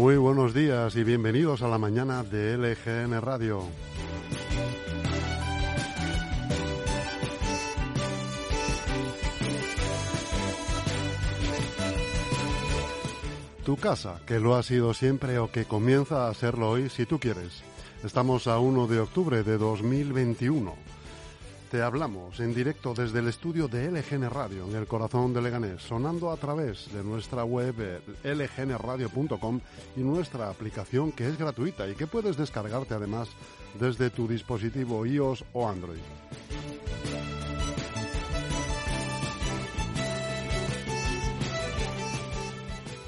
Muy buenos días y bienvenidos a la mañana de LGN Radio. Tu casa, que lo ha sido siempre o que comienza a serlo hoy si tú quieres. Estamos a 1 de octubre de 2021. Te hablamos en directo desde el estudio de LGN Radio en el corazón de Leganés, sonando a través de nuestra web eh, lgnradio.com y nuestra aplicación que es gratuita y que puedes descargarte además desde tu dispositivo iOS o Android.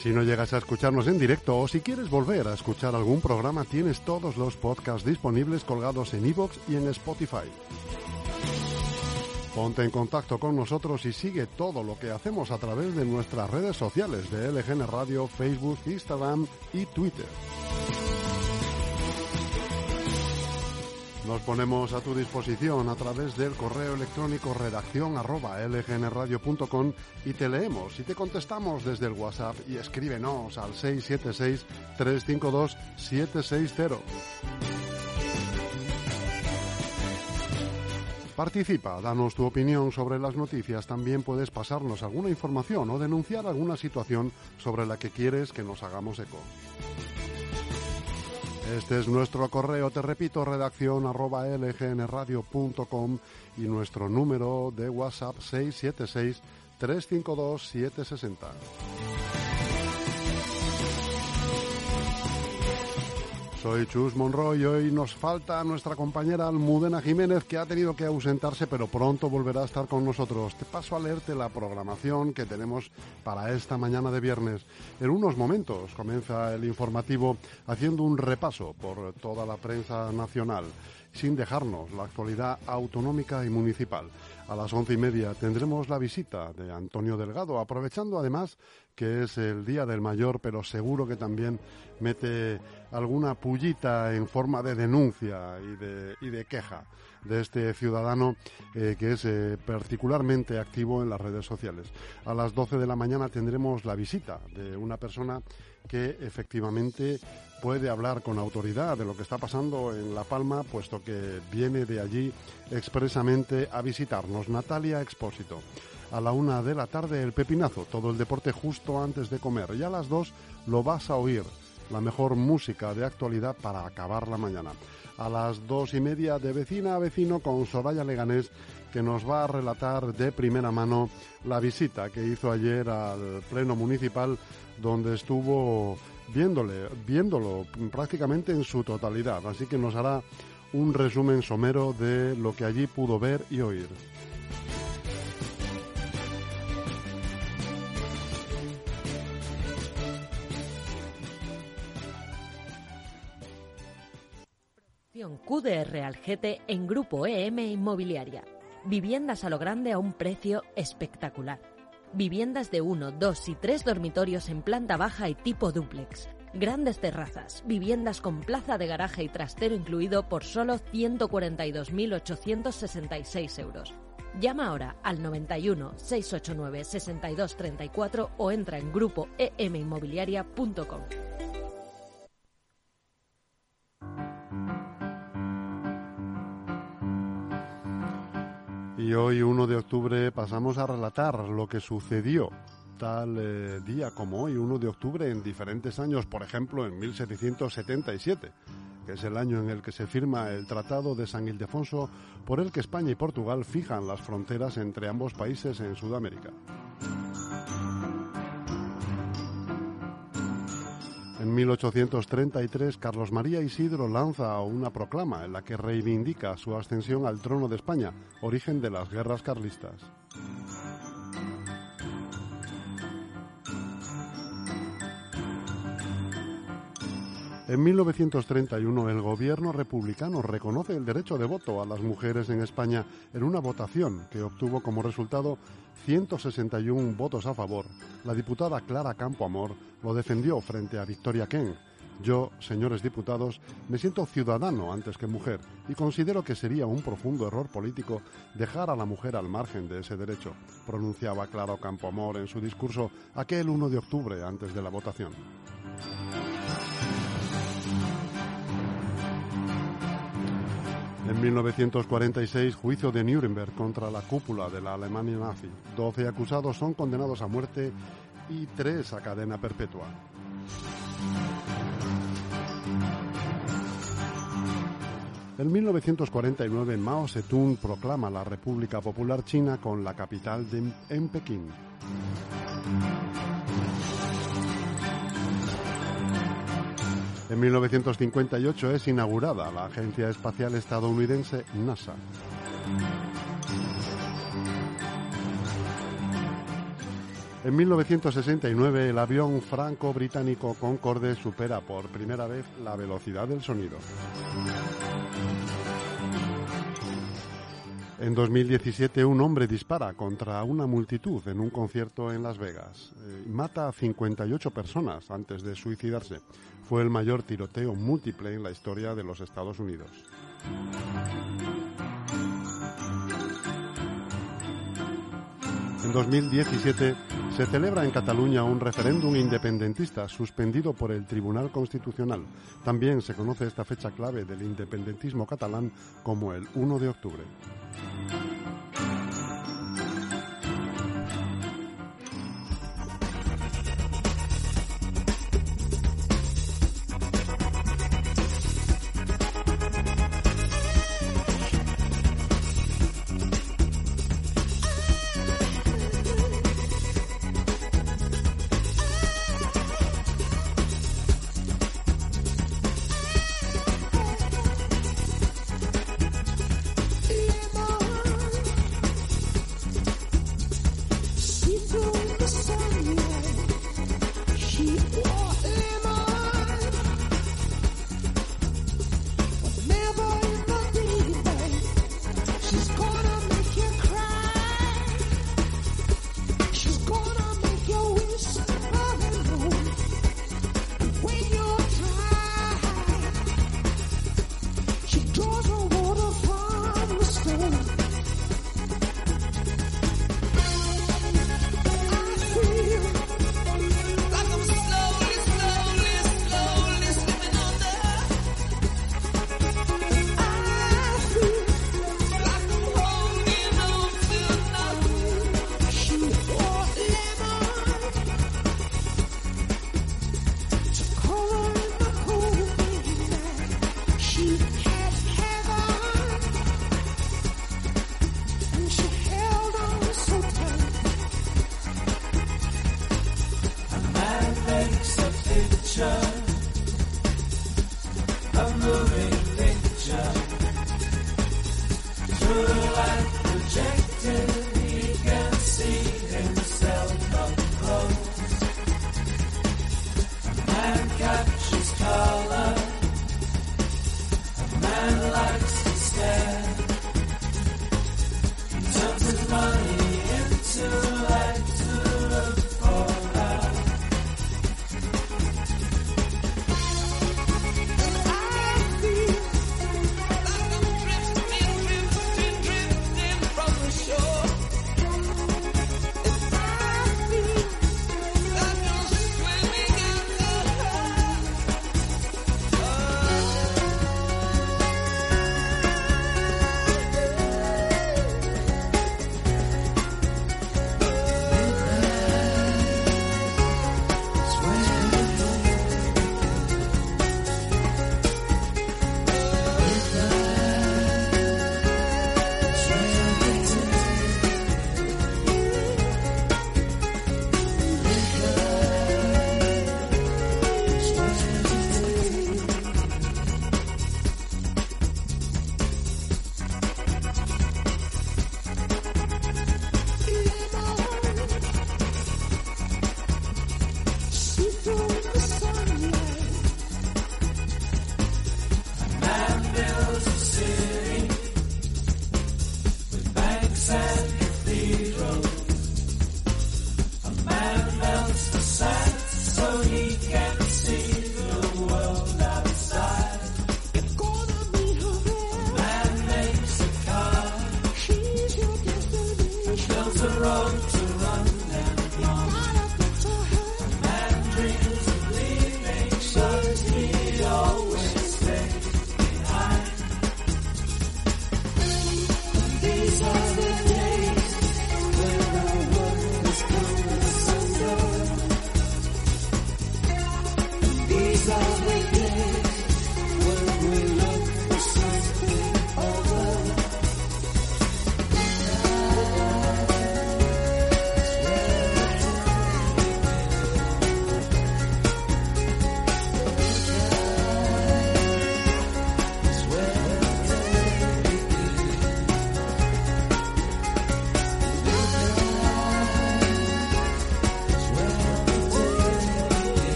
Si no llegas a escucharnos en directo o si quieres volver a escuchar algún programa, tienes todos los podcasts disponibles colgados en iVoox y en Spotify. Ponte en contacto con nosotros y sigue todo lo que hacemos a través de nuestras redes sociales de LGN Radio, Facebook, Instagram y Twitter. Nos ponemos a tu disposición a través del correo electrónico redacción y te leemos y te contestamos desde el WhatsApp y escríbenos al 676-352-760. Participa, danos tu opinión sobre las noticias, también puedes pasarnos alguna información o denunciar alguna situación sobre la que quieres que nos hagamos eco. Este es nuestro correo, te repito, redacción y nuestro número de WhatsApp 676 352 760. Soy Chus Monroy y hoy nos falta nuestra compañera Almudena Jiménez que ha tenido que ausentarse pero pronto volverá a estar con nosotros. Te paso a leerte la programación que tenemos para esta mañana de viernes. En unos momentos comienza el informativo haciendo un repaso por toda la prensa nacional sin dejarnos la actualidad autonómica y municipal. A las once y media tendremos la visita de Antonio Delgado, aprovechando además que es el Día del Mayor, pero seguro que también mete alguna pullita en forma de denuncia y de, queja de este ciudadano eh, que es eh, particularmente activo en las redes sociales. A las 12 de la mañana tendremos la visita de una persona que efectivamente puede hablar con autoridad de lo que está pasando en La Palma, puesto que viene de allí expresamente a visitarnos. Natalia Expósito. A la una de la tarde el pepinazo, todo el deporte justo antes de comer. Y a las dos lo vas a oír, la mejor música de actualidad para acabar la mañana. A las dos y media de vecina a vecino con Soraya Leganés que nos va a relatar de primera mano la visita que hizo ayer al Pleno Municipal donde estuvo viéndole, viéndolo prácticamente en su totalidad. Así que nos hará un resumen somero de lo que allí pudo ver y oír. QDR Algete en Grupo EM Inmobiliaria. Viviendas a lo grande a un precio espectacular. Viviendas de 1, 2 y 3 dormitorios en planta baja y tipo dúplex. Grandes terrazas, viviendas con plaza de garaje y trastero incluido por solo 142.866 euros. Llama ahora al 91 689 6234 o entra en grupo eminmobiliaria.com. Y hoy, 1 de octubre, pasamos a relatar lo que sucedió tal eh, día como hoy, 1 de octubre, en diferentes años, por ejemplo, en 1777. que es el año en el que se firma el Tratado de San Ildefonso, por el que España y Portugal fijan las fronteras entre ambos países en Sudamérica. En 1833, Carlos María Isidro lanza una proclama en la que reivindica su ascensión al trono de España, origen de las guerras carlistas. En 1931 el gobierno republicano reconoce el derecho de voto a las mujeres en España en una votación que obtuvo como resultado 161 votos a favor. La diputada Clara Campoamor lo defendió frente a Victoria Ken. Yo, señores diputados, me siento ciudadano antes que mujer y considero que sería un profundo error político dejar a la mujer al margen de ese derecho, pronunciaba Clara Campoamor en su discurso aquel 1 de octubre antes de la votación. En 1946, juicio de Nuremberg contra la cúpula de la Alemania nazi. Doce acusados son condenados a muerte y tres a cadena perpetua. En 1949, Mao Zedong proclama la República Popular China con la capital de, en Pekín. En 1958 es inaugurada la Agencia Espacial Estadounidense NASA. En 1969 el avión franco-británico Concorde supera por primera vez la velocidad del sonido. En 2017 un hombre dispara contra una multitud en un concierto en Las Vegas. Eh, mata a 58 personas antes de suicidarse. Fue el mayor tiroteo múltiple en la historia de los Estados Unidos. En 2017 se celebra en Cataluña un referéndum independentista suspendido por el Tribunal Constitucional. También se conoce esta fecha clave del independentismo catalán como el 1 de octubre.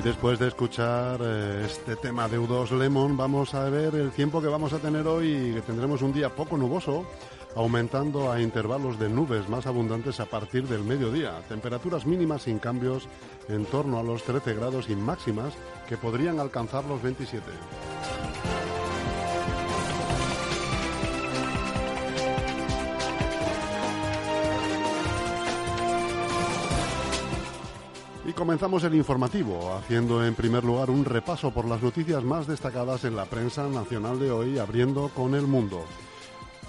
Después de escuchar eh, este tema de U2 Lemon, vamos a ver el tiempo que vamos a tener hoy, que tendremos un día poco nuboso, aumentando a intervalos de nubes más abundantes a partir del mediodía. Temperaturas mínimas sin cambios en torno a los 13 grados y máximas que podrían alcanzar los 27. Comenzamos el informativo, haciendo en primer lugar un repaso por las noticias más destacadas en la prensa nacional de hoy, abriendo con el mundo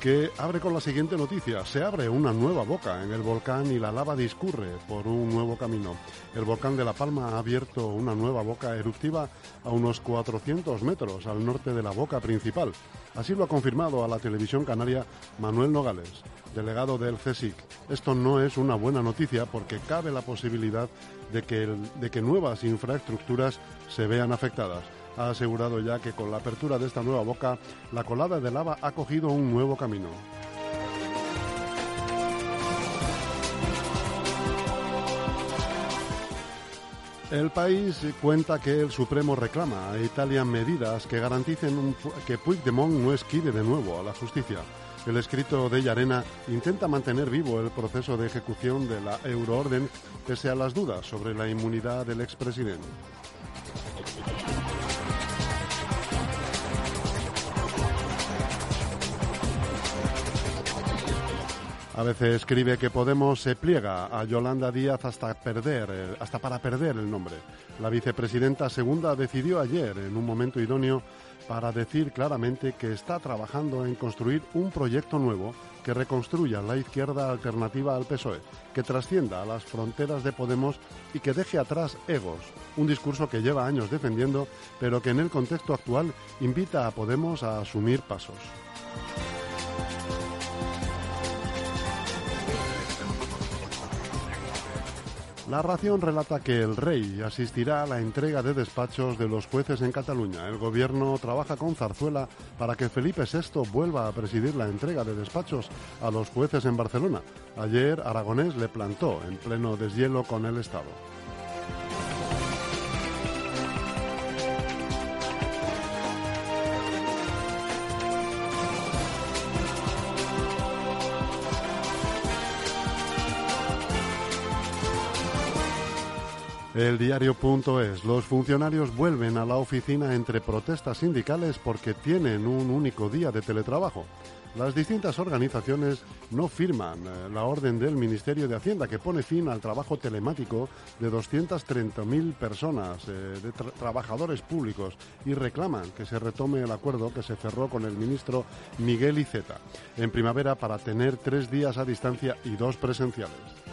que abre con la siguiente noticia. Se abre una nueva boca en el volcán y la lava discurre por un nuevo camino. El volcán de La Palma ha abierto una nueva boca eruptiva a unos 400 metros al norte de la boca principal. Así lo ha confirmado a la televisión canaria Manuel Nogales, delegado del CSIC. Esto no es una buena noticia porque cabe la posibilidad de que, de que nuevas infraestructuras se vean afectadas ha asegurado ya que con la apertura de esta nueva boca, la colada de lava ha cogido un nuevo camino. El país cuenta que el Supremo reclama a Italia medidas que garanticen que Puigdemont no esquive de nuevo a la justicia. El escrito de Llarena intenta mantener vivo el proceso de ejecución de la euroorden pese a las dudas sobre la inmunidad del expresidente. A veces escribe que Podemos se pliega a Yolanda Díaz hasta perder, hasta para perder el nombre. La vicepresidenta segunda decidió ayer, en un momento idóneo, para decir claramente que está trabajando en construir un proyecto nuevo que reconstruya la izquierda alternativa al PSOE, que trascienda a las fronteras de Podemos y que deje atrás egos, un discurso que lleva años defendiendo, pero que en el contexto actual invita a Podemos a asumir pasos. La ración relata que el rey asistirá a la entrega de despachos de los jueces en Cataluña. El gobierno trabaja con Zarzuela para que Felipe VI vuelva a presidir la entrega de despachos a los jueces en Barcelona. Ayer Aragonés le plantó en pleno deshielo con el Estado. El diario.es. Los funcionarios vuelven a la oficina entre protestas sindicales porque tienen un único día de teletrabajo. Las distintas organizaciones no firman eh, la orden del Ministerio de Hacienda que pone fin al trabajo telemático de 230.000 personas, eh, de trabajadores públicos, y reclaman que se retome el acuerdo que se cerró con el ministro Miguel Iceta en primavera para tener tres días a distancia y dos presenciales.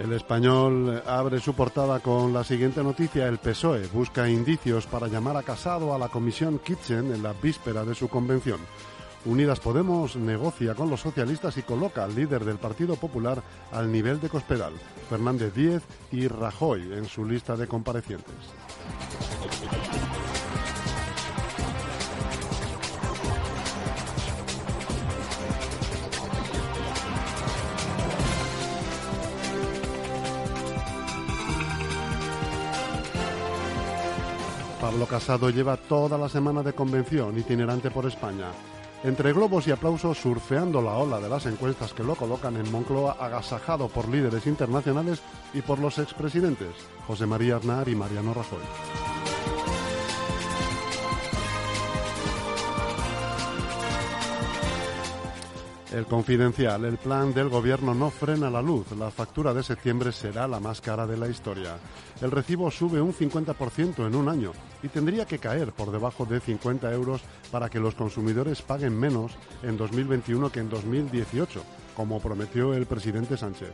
El español abre su portada con la siguiente noticia. El PSOE busca indicios para llamar a Casado a la comisión Kitchen en la víspera de su convención. Unidas Podemos negocia con los socialistas y coloca al líder del Partido Popular al nivel de Cospedal, Fernández Díez y Rajoy en su lista de comparecientes. Pablo Casado lleva toda la semana de convención itinerante por España. Entre globos y aplausos, surfeando la ola de las encuestas que lo colocan en Moncloa, agasajado por líderes internacionales y por los expresidentes, José María Aznar y Mariano Rajoy. El confidencial, el plan del gobierno no frena la luz. La factura de septiembre será la más cara de la historia. El recibo sube un 50% en un año y tendría que caer por debajo de 50 euros para que los consumidores paguen menos en 2021 que en 2018, como prometió el presidente Sánchez.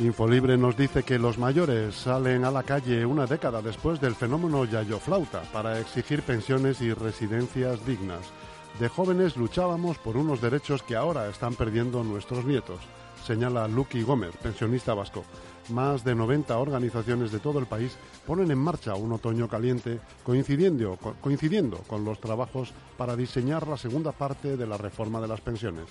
Infolibre nos dice que los mayores salen a la calle una década después del fenómeno Yayoflauta para exigir pensiones y residencias dignas. De jóvenes luchábamos por unos derechos que ahora están perdiendo nuestros nietos, señala Lucky Gómez, pensionista vasco. Más de 90 organizaciones de todo el país ponen en marcha un otoño caliente coincidiendo, coincidiendo con los trabajos para diseñar la segunda parte de la reforma de las pensiones.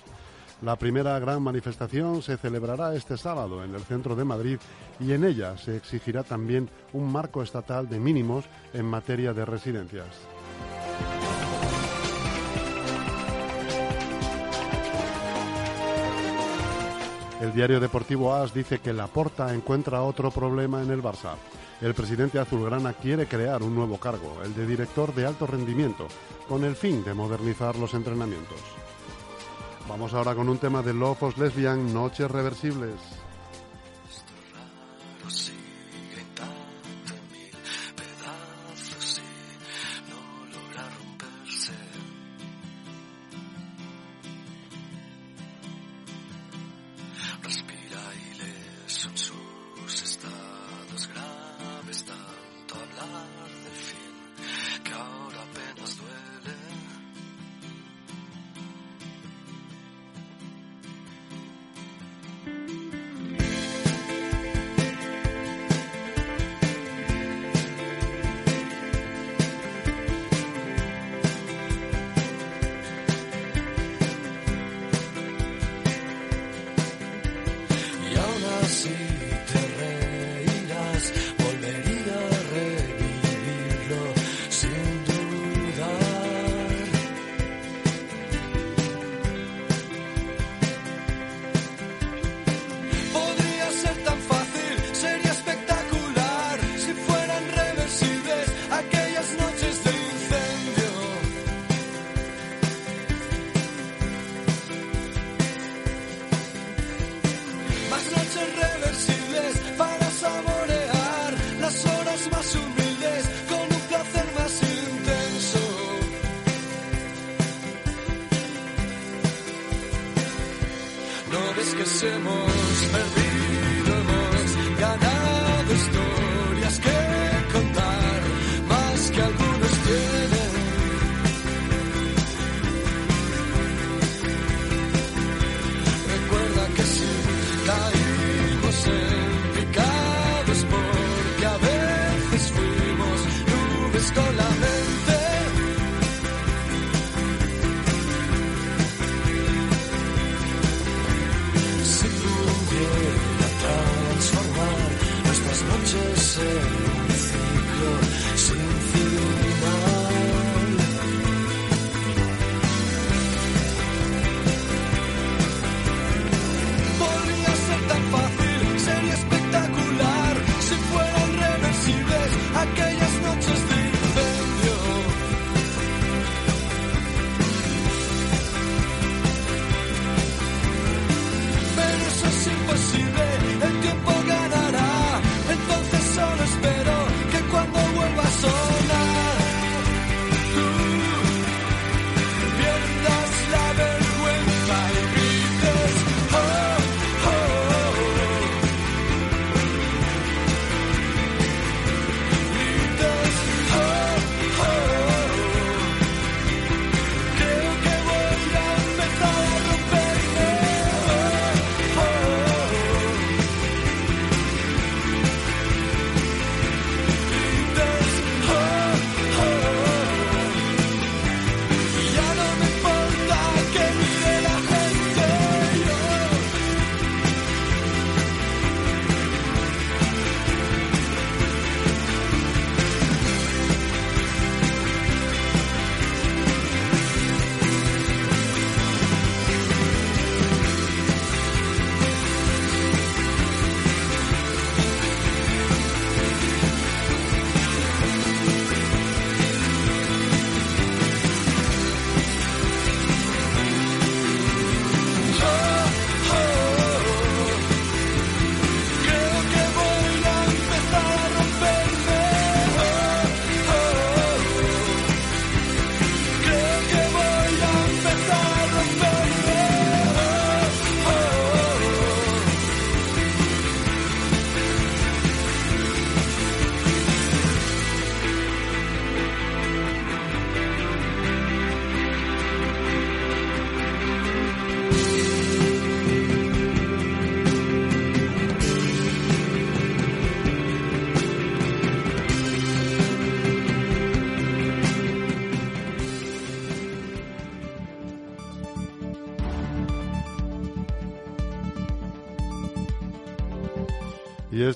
La primera gran manifestación se celebrará este sábado en el centro de Madrid y en ella se exigirá también un marco estatal de mínimos en materia de residencias. El diario deportivo AS dice que Laporta encuentra otro problema en el Barça. El presidente azulgrana quiere crear un nuevo cargo, el de director de alto rendimiento, con el fin de modernizar los entrenamientos. Vamos ahora con un tema de Lofos Lesbian, Noches Reversibles.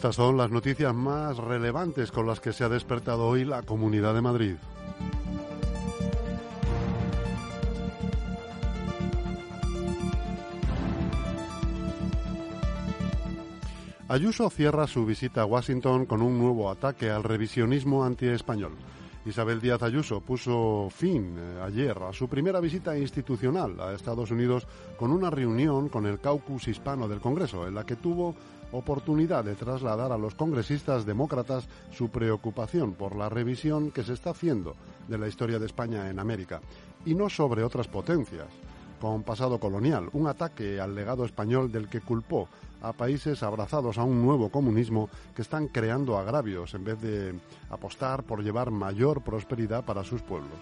Estas son las noticias más relevantes con las que se ha despertado hoy la Comunidad de Madrid. Ayuso cierra su visita a Washington con un nuevo ataque al revisionismo antiespañol. Isabel Díaz Ayuso puso fin eh, ayer a su primera visita institucional a Estados Unidos con una reunión con el caucus hispano del Congreso, en la que tuvo oportunidad de trasladar a los congresistas demócratas su preocupación por la revisión que se está haciendo de la historia de España en América, y no sobre otras potencias con pasado colonial, un ataque al legado español del que culpó a países abrazados a un nuevo comunismo que están creando agravios en vez de apostar por llevar mayor prosperidad para sus pueblos.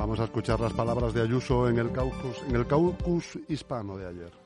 Vamos a escuchar las palabras de Ayuso en el caucus, en el caucus hispano de ayer.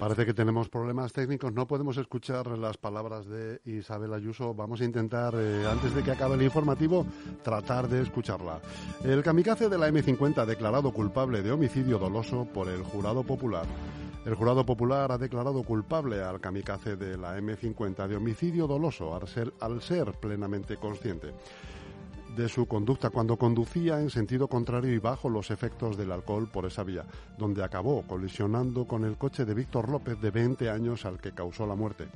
Parece que tenemos problemas técnicos, no podemos escuchar las palabras de Isabel Ayuso. Vamos a intentar, eh, antes de que acabe el informativo, tratar de escucharla. El kamikaze de la M50 ha declarado culpable de homicidio doloso por el jurado popular. El jurado popular ha declarado culpable al kamikaze de la M50 de homicidio doloso al ser, al ser plenamente consciente de su conducta cuando conducía en sentido contrario y bajo los efectos del alcohol por esa vía, donde acabó colisionando con el coche de Víctor López de 20 años al que causó la muerte.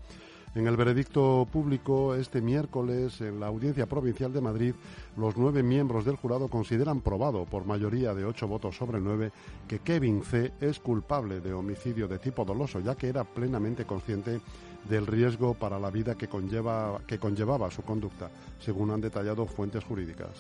En el veredicto público este miércoles en la Audiencia Provincial de Madrid, los nueve miembros del jurado consideran probado por mayoría de ocho votos sobre nueve que Kevin C. es culpable de homicidio de tipo doloso, ya que era plenamente consciente del riesgo para la vida que, conlleva, que conllevaba su conducta, según han detallado fuentes jurídicas.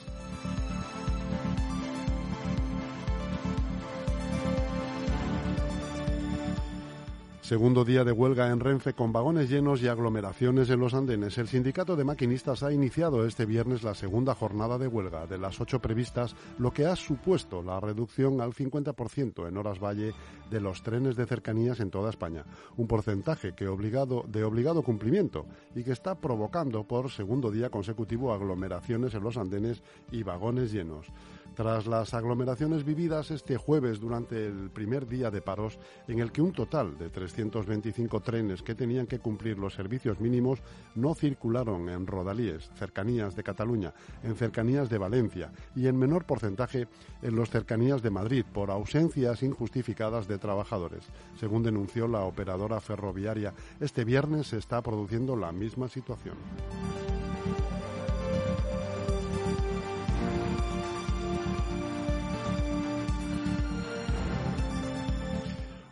Segundo día de huelga en Renfe con vagones llenos y aglomeraciones en los andenes. El sindicato de maquinistas ha iniciado este viernes la segunda jornada de huelga de las ocho previstas, lo que ha supuesto la reducción al 50% en horas valle de los trenes de cercanías en toda España. Un porcentaje que de obligado cumplimiento y que está provocando por segundo día consecutivo aglomeraciones en los andenes y vagones llenos. Tras las aglomeraciones vividas este jueves durante el primer día de paros, en el que un total de 325 trenes que tenían que cumplir los servicios mínimos no circularon en rodalíes, cercanías de Cataluña, en cercanías de Valencia y en menor porcentaje en los cercanías de Madrid por ausencias injustificadas de trabajadores. Según denunció la operadora ferroviaria, este viernes se está produciendo la misma situación.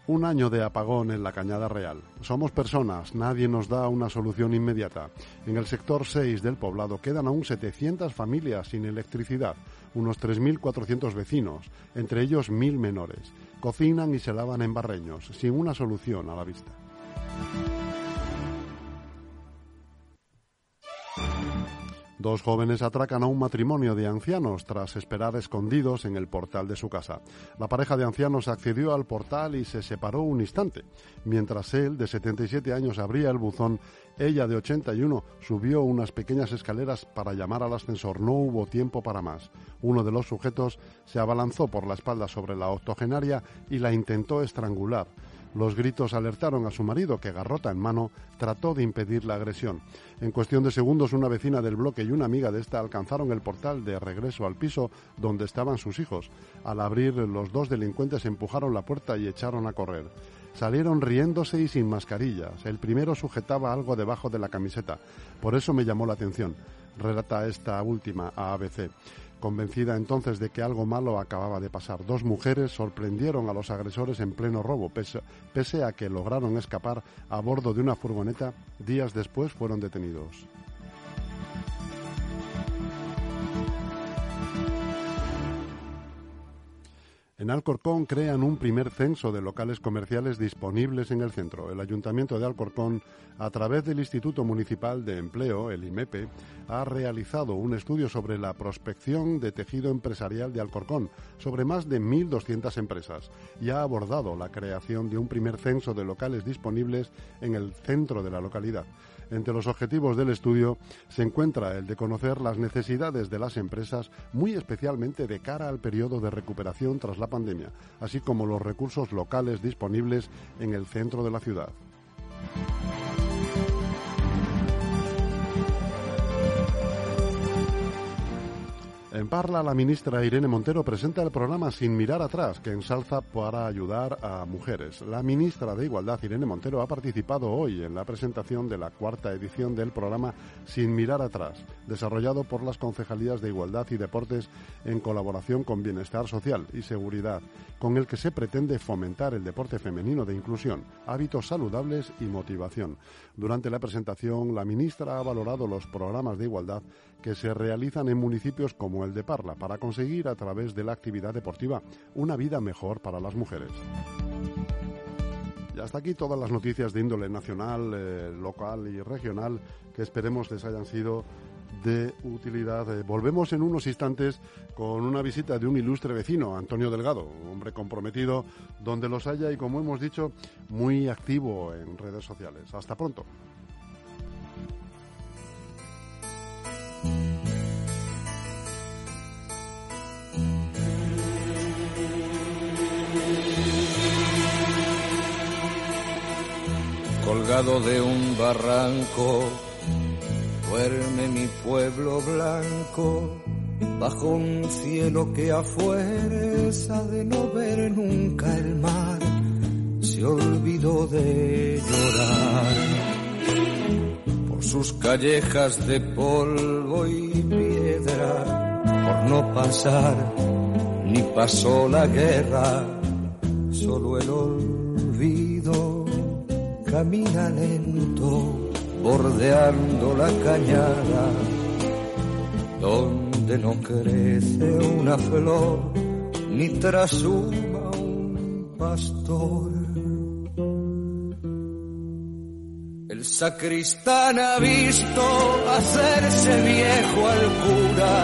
Un año de apagón en la Cañada Real. Somos personas, nadie nos da una solución inmediata. En el sector 6 del poblado quedan aún 700 familias sin electricidad, unos 3.400 vecinos, entre ellos 1.000 menores. Cocinan y se lavan en barreños, sin una solución a la vista. Dos jóvenes atracan a un matrimonio de ancianos tras esperar escondidos en el portal de su casa. La pareja de ancianos accedió al portal y se separó un instante. Mientras él, de 77 años, abría el buzón, ella, de 81, subió unas pequeñas escaleras para llamar al ascensor. No hubo tiempo para más. Uno de los sujetos se abalanzó por la espalda sobre la octogenaria y la intentó estrangular. Los gritos alertaron a su marido, que garrota en mano trató de impedir la agresión. En cuestión de segundos, una vecina del bloque y una amiga de esta alcanzaron el portal de regreso al piso donde estaban sus hijos. Al abrir, los dos delincuentes empujaron la puerta y echaron a correr. Salieron riéndose y sin mascarillas. El primero sujetaba algo debajo de la camiseta. Por eso me llamó la atención. Relata esta última a ABC. Convencida entonces de que algo malo acababa de pasar, dos mujeres sorprendieron a los agresores en pleno robo, pese, a que lograron escapar a bordo de una furgoneta, días después fueron detenidos. En Alcorcón crean un primer censo de locales comerciales disponibles en el centro. El Ayuntamiento de Alcorcón, a través del Instituto Municipal de Empleo, el IMEPE, ha realizado un estudio sobre la prospección de tejido empresarial de Alcorcón, sobre más de 1.200 empresas, y ha abordado la creación de un primer censo de locales disponibles en el centro de la localidad. Entre los objetivos del estudio se encuentra el de conocer las necesidades de las empresas, muy especialmente de cara al periodo de recuperación tras la pandemia, así como los recursos locales disponibles en el centro de la ciudad. En Parla, la ministra Irene Montero presenta el programa Sin mirar atrás, que ensalza para ayudar a mujeres. La ministra de Igualdad, Irene Montero, ha participado hoy en la presentación de la cuarta edición del programa Sin mirar atrás, desarrollado por las concejalías de Igualdad y Deportes en colaboración con Bienestar Social y Seguridad, con el que se pretende fomentar el deporte femenino de inclusión, hábitos saludables y motivación. Durante la presentación, la ministra ha valorado los programas de igualdad que se realizan en municipios como el de Parla para conseguir a través de la actividad deportiva una vida mejor para las mujeres. Y hasta aquí todas las noticias de índole nacional, eh, local y regional que esperemos les hayan sido de utilidad. Eh, volvemos en unos instantes con una visita de un ilustre vecino, Antonio Delgado, un hombre comprometido donde los haya y, como hemos dicho, muy activo en redes sociales. Hasta pronto. Colgado de un barranco, duerme mi pueblo blanco, bajo un cielo que a fuerza de no ver nunca el mar, se olvidó de llorar. Por sus callejas de polvo y piedra, por no pasar, ni pasó la guerra, solo el olvido camina lento, bordeando la cañada, donde no crece una flor, ni trasuma un pastor. El sacristán ha visto hacerse viejo al cura,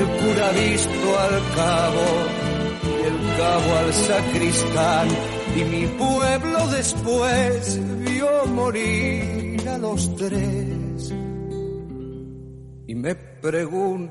el cura ha visto al cabo, y el cabo al sacristán y mi pueblo después vio morir a los tres. Y me pregunto